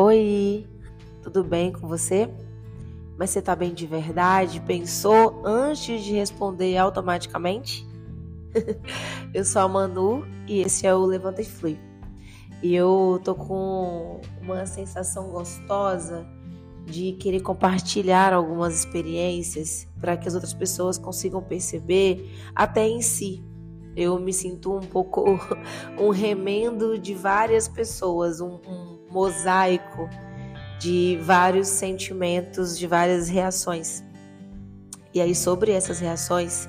Oi, tudo bem com você? Mas você tá bem de verdade? Pensou antes de responder automaticamente? eu sou a Manu e esse é o Levanta e Flui. E eu tô com uma sensação gostosa de querer compartilhar algumas experiências para que as outras pessoas consigam perceber até em si. Eu me sinto um pouco um remendo de várias pessoas, um, um mosaico de vários sentimentos, de várias reações. E aí, sobre essas reações,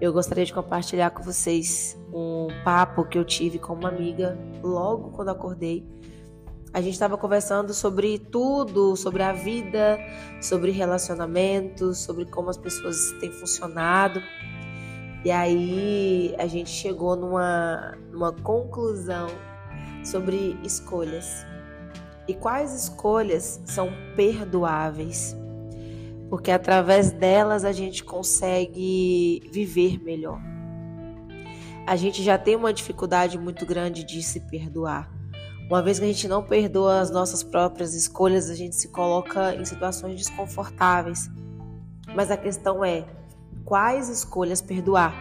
eu gostaria de compartilhar com vocês um papo que eu tive com uma amiga logo quando acordei a gente estava conversando sobre tudo, sobre a vida, sobre relacionamentos, sobre como as pessoas têm funcionado. E aí a gente chegou numa, numa conclusão sobre escolhas. E quais escolhas são perdoáveis? Porque através delas a gente consegue viver melhor. A gente já tem uma dificuldade muito grande de se perdoar. Uma vez que a gente não perdoa as nossas próprias escolhas, a gente se coloca em situações desconfortáveis. Mas a questão é quais escolhas perdoar?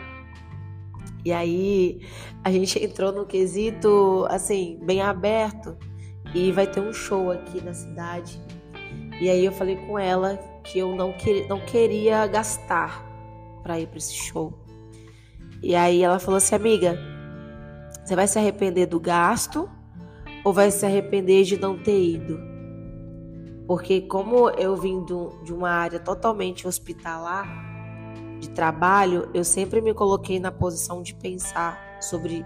E aí a gente entrou no quesito assim, bem aberto, e vai ter um show aqui na cidade. E aí eu falei com ela que eu não, que, não queria gastar para ir para esse show. E aí ela falou assim, amiga, você vai se arrepender do gasto ou vai se arrepender de não ter ido? Porque como eu vim de uma área totalmente hospitalar de trabalho, eu sempre me coloquei na posição de pensar sobre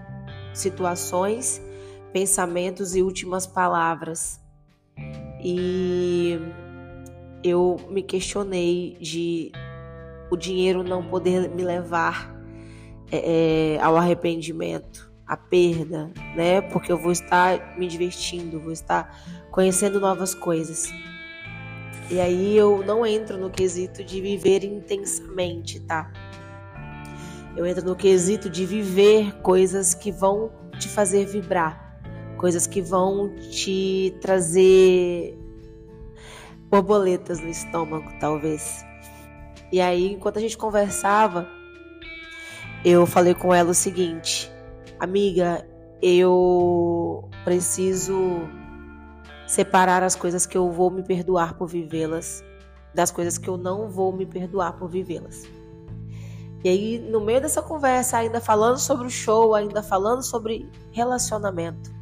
situações, pensamentos e últimas palavras. E eu me questionei de o dinheiro não poder me levar é, ao arrependimento a perda, né? Porque eu vou estar me divertindo, vou estar conhecendo novas coisas. E aí eu não entro no quesito de viver intensamente, tá? Eu entro no quesito de viver coisas que vão te fazer vibrar, coisas que vão te trazer borboletas no estômago, talvez. E aí, enquanto a gente conversava, eu falei com ela o seguinte: Amiga, eu preciso separar as coisas que eu vou me perdoar por vivê-las das coisas que eu não vou me perdoar por vivê-las. E aí, no meio dessa conversa, ainda falando sobre o show, ainda falando sobre relacionamento.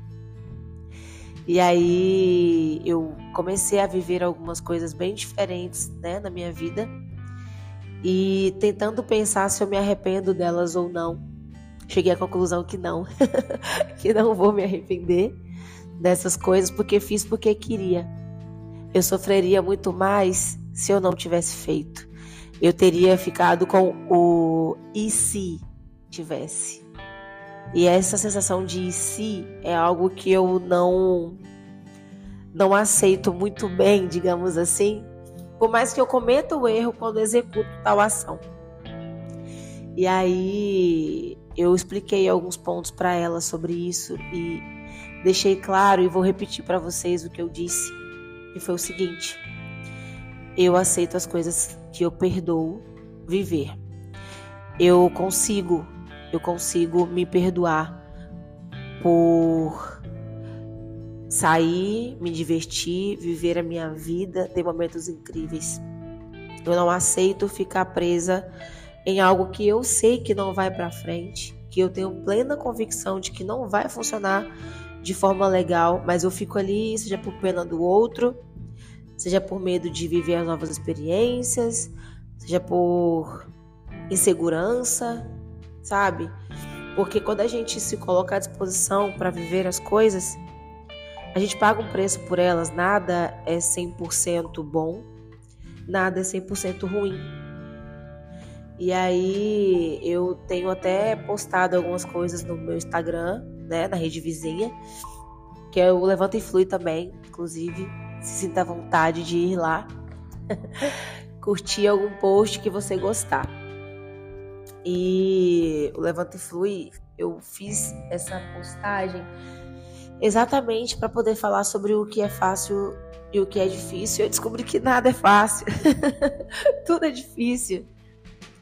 E aí eu comecei a viver algumas coisas bem diferentes, né, na minha vida. E tentando pensar se eu me arrependo delas ou não cheguei à conclusão que não, que não vou me arrepender dessas coisas porque fiz porque queria. Eu sofreria muito mais se eu não tivesse feito. Eu teria ficado com o e se tivesse. E essa sensação de se é algo que eu não não aceito muito bem, digamos assim, por mais que eu cometa o erro quando executo tal ação. E aí eu expliquei alguns pontos para ela sobre isso e deixei claro e vou repetir para vocês o que eu disse, que foi o seguinte: eu aceito as coisas que eu perdoo viver. Eu consigo, eu consigo me perdoar por sair, me divertir, viver a minha vida, ter momentos incríveis. Eu não aceito ficar presa em algo que eu sei que não vai para frente, que eu tenho plena convicção de que não vai funcionar de forma legal, mas eu fico ali, seja por pena do outro, seja por medo de viver as novas experiências, seja por insegurança, sabe? Porque quando a gente se coloca à disposição para viver as coisas, a gente paga um preço por elas, nada é 100% bom, nada é 100% ruim. E aí eu tenho até postado algumas coisas no meu Instagram, né, na rede vizinha, que é o Levanta e Flui também, inclusive, se sinta à vontade de ir lá, curtir algum post que você gostar. E o Levanta e Flui, eu fiz essa postagem exatamente para poder falar sobre o que é fácil e o que é difícil. Eu descobri que nada é fácil. Tudo é difícil.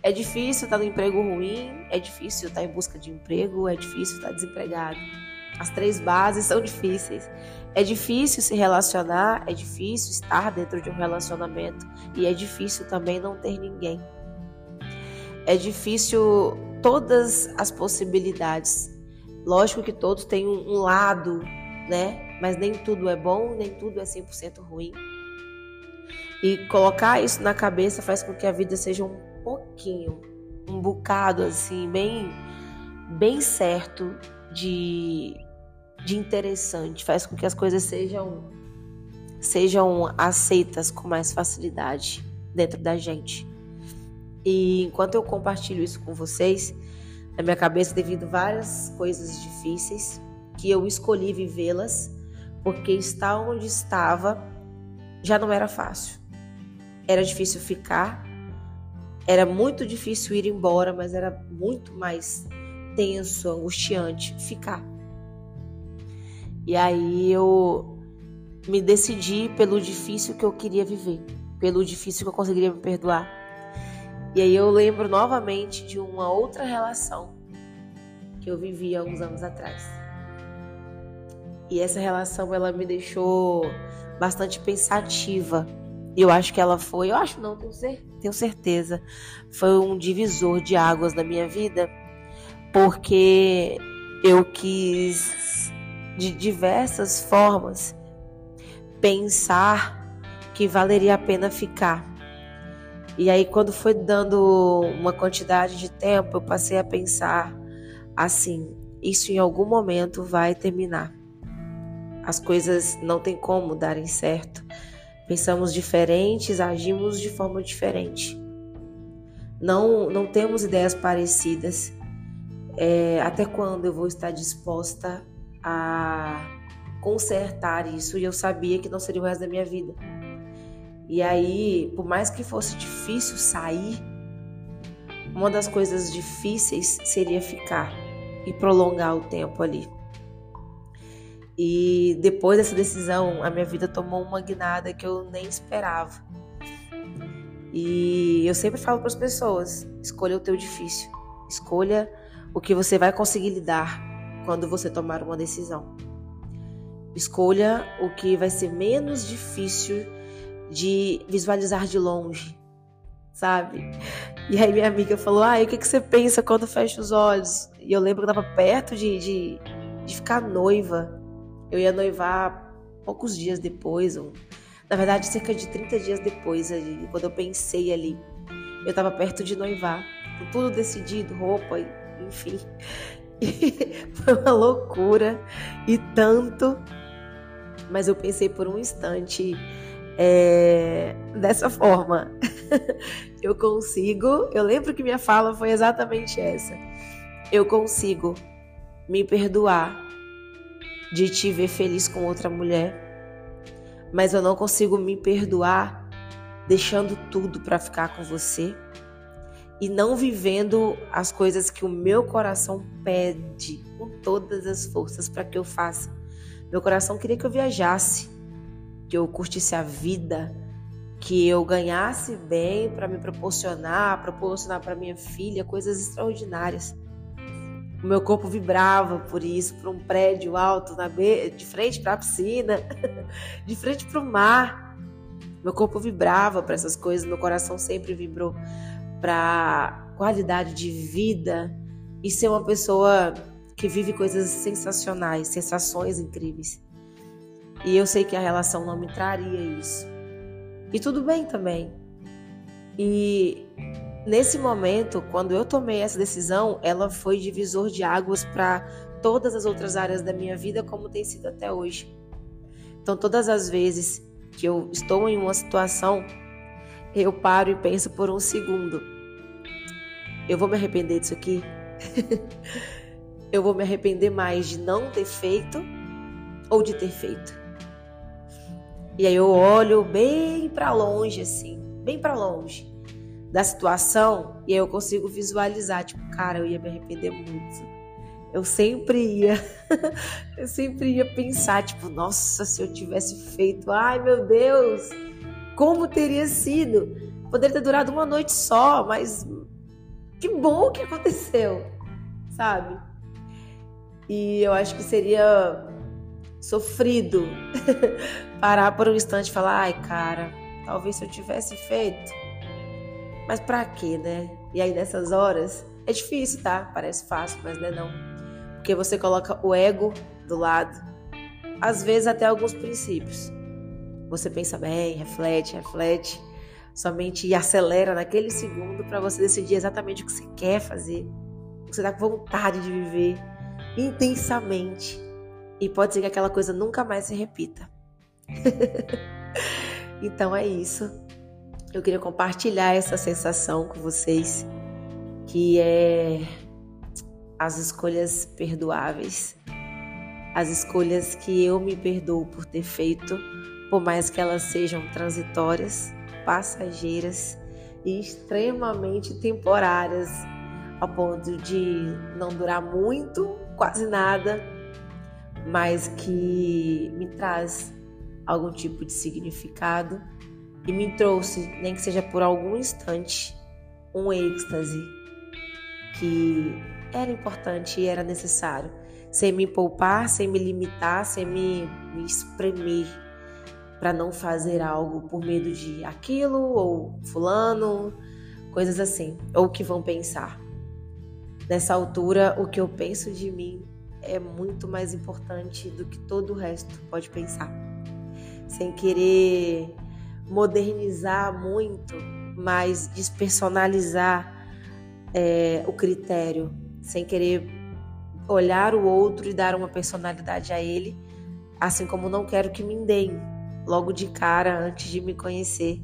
É difícil estar no emprego ruim, é difícil estar em busca de emprego, é difícil estar desempregado. As três bases são difíceis. É difícil se relacionar, é difícil estar dentro de um relacionamento e é difícil também não ter ninguém. É difícil todas as possibilidades. Lógico que todos têm um lado, né? Mas nem tudo é bom, nem tudo é 100% ruim. E colocar isso na cabeça faz com que a vida seja um pouquinho, um bocado assim, bem bem certo de de interessante, faz com que as coisas sejam sejam aceitas com mais facilidade dentro da gente. E enquanto eu compartilho isso com vocês, na minha cabeça devido várias coisas difíceis que eu escolhi vivê-las, porque estar onde estava já não era fácil. Era difícil ficar, era muito difícil ir embora, mas era muito mais tenso, angustiante ficar. E aí eu me decidi pelo difícil que eu queria viver, pelo difícil que eu conseguiria me perdoar. E aí eu lembro novamente de uma outra relação que eu vivi há uns anos atrás. E essa relação ela me deixou bastante pensativa eu acho que ela foi, eu acho não, tenho certeza, foi um divisor de águas na minha vida, porque eu quis de diversas formas pensar que valeria a pena ficar. E aí quando foi dando uma quantidade de tempo, eu passei a pensar assim, isso em algum momento vai terminar. As coisas não tem como darem certo Pensamos diferentes, agimos de forma diferente. Não, não temos ideias parecidas. É, até quando eu vou estar disposta a consertar isso? E eu sabia que não seria o resto da minha vida. E aí, por mais que fosse difícil sair, uma das coisas difíceis seria ficar e prolongar o tempo ali. E depois dessa decisão, a minha vida tomou uma guinada que eu nem esperava. E eu sempre falo para as pessoas: escolha o teu difícil. Escolha o que você vai conseguir lidar quando você tomar uma decisão. Escolha o que vai ser menos difícil de visualizar de longe, sabe? E aí minha amiga falou: Ah, e o que, que você pensa quando fecha os olhos? E eu lembro que eu estava perto de, de, de ficar noiva. Eu ia noivar poucos dias depois, ou, na verdade, cerca de 30 dias depois, ali, quando eu pensei ali. Eu estava perto de noivar, com tudo decidido, roupa, enfim. E foi uma loucura e tanto. Mas eu pensei por um instante é, dessa forma. eu consigo. Eu lembro que minha fala foi exatamente essa. Eu consigo me perdoar de te ver feliz com outra mulher, mas eu não consigo me perdoar deixando tudo para ficar com você e não vivendo as coisas que o meu coração pede com todas as forças para que eu faça. Meu coração queria que eu viajasse, que eu curtisse a vida, que eu ganhasse bem para me proporcionar, proporcionar para minha filha coisas extraordinárias. O meu corpo vibrava por isso, por um prédio alto na be... de frente para a piscina, de frente para o mar. Meu corpo vibrava para essas coisas, meu coração sempre vibrou para qualidade de vida e ser uma pessoa que vive coisas sensacionais, sensações incríveis. E eu sei que a relação não me traria isso. E tudo bem também. E Nesse momento, quando eu tomei essa decisão, ela foi divisor de águas para todas as outras áreas da minha vida, como tem sido até hoje. Então, todas as vezes que eu estou em uma situação, eu paro e penso por um segundo: eu vou me arrepender disso aqui? eu vou me arrepender mais de não ter feito ou de ter feito? E aí eu olho bem para longe, assim, bem para longe da situação e aí eu consigo visualizar, tipo, cara, eu ia me arrepender muito. eu sempre ia, eu sempre ia pensar, tipo, nossa, se eu tivesse feito, ai meu Deus, como teria sido? Poderia ter durado uma noite só, mas que bom que aconteceu, sabe? E eu acho que seria sofrido parar por um instante e falar, ai cara, talvez se eu tivesse feito, mas pra quê, né? E aí nessas horas é difícil, tá? Parece fácil, mas não é não. Porque você coloca o ego do lado, às vezes até alguns princípios. Você pensa bem, reflete, reflete, somente acelera naquele segundo para você decidir exatamente o que você quer fazer, o que você tá com vontade de viver intensamente. E pode ser que aquela coisa nunca mais se repita. então é isso. Eu queria compartilhar essa sensação com vocês, que é as escolhas perdoáveis, as escolhas que eu me perdoo por ter feito, por mais que elas sejam transitórias, passageiras e extremamente temporárias, ao ponto de não durar muito, quase nada, mas que me traz algum tipo de significado e me trouxe, nem que seja por algum instante, um êxtase que era importante e era necessário, sem me poupar, sem me limitar, sem me, me espremer para não fazer algo por medo de aquilo ou fulano, coisas assim, ou que vão pensar. Nessa altura, o que eu penso de mim é muito mais importante do que todo o resto pode pensar. Sem querer modernizar muito, mas despersonalizar é, o critério sem querer olhar o outro e dar uma personalidade a ele, assim como não quero que me deem logo de cara antes de me conhecer.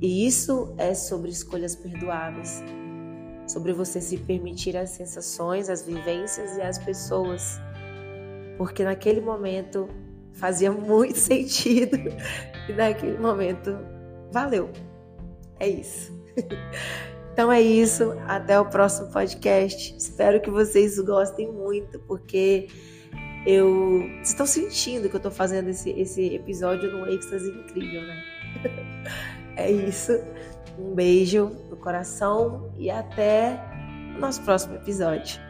E isso é sobre escolhas perdoáveis, sobre você se permitir as sensações, as vivências e as pessoas, porque naquele momento fazia muito sentido e naquele momento valeu. É isso. Então é isso, até o próximo podcast. Espero que vocês gostem muito, porque eu. Estão sentindo que eu estou fazendo esse, esse episódio num êxtase incrível, né? é isso. Um beijo coração e até o nosso próximo episódio.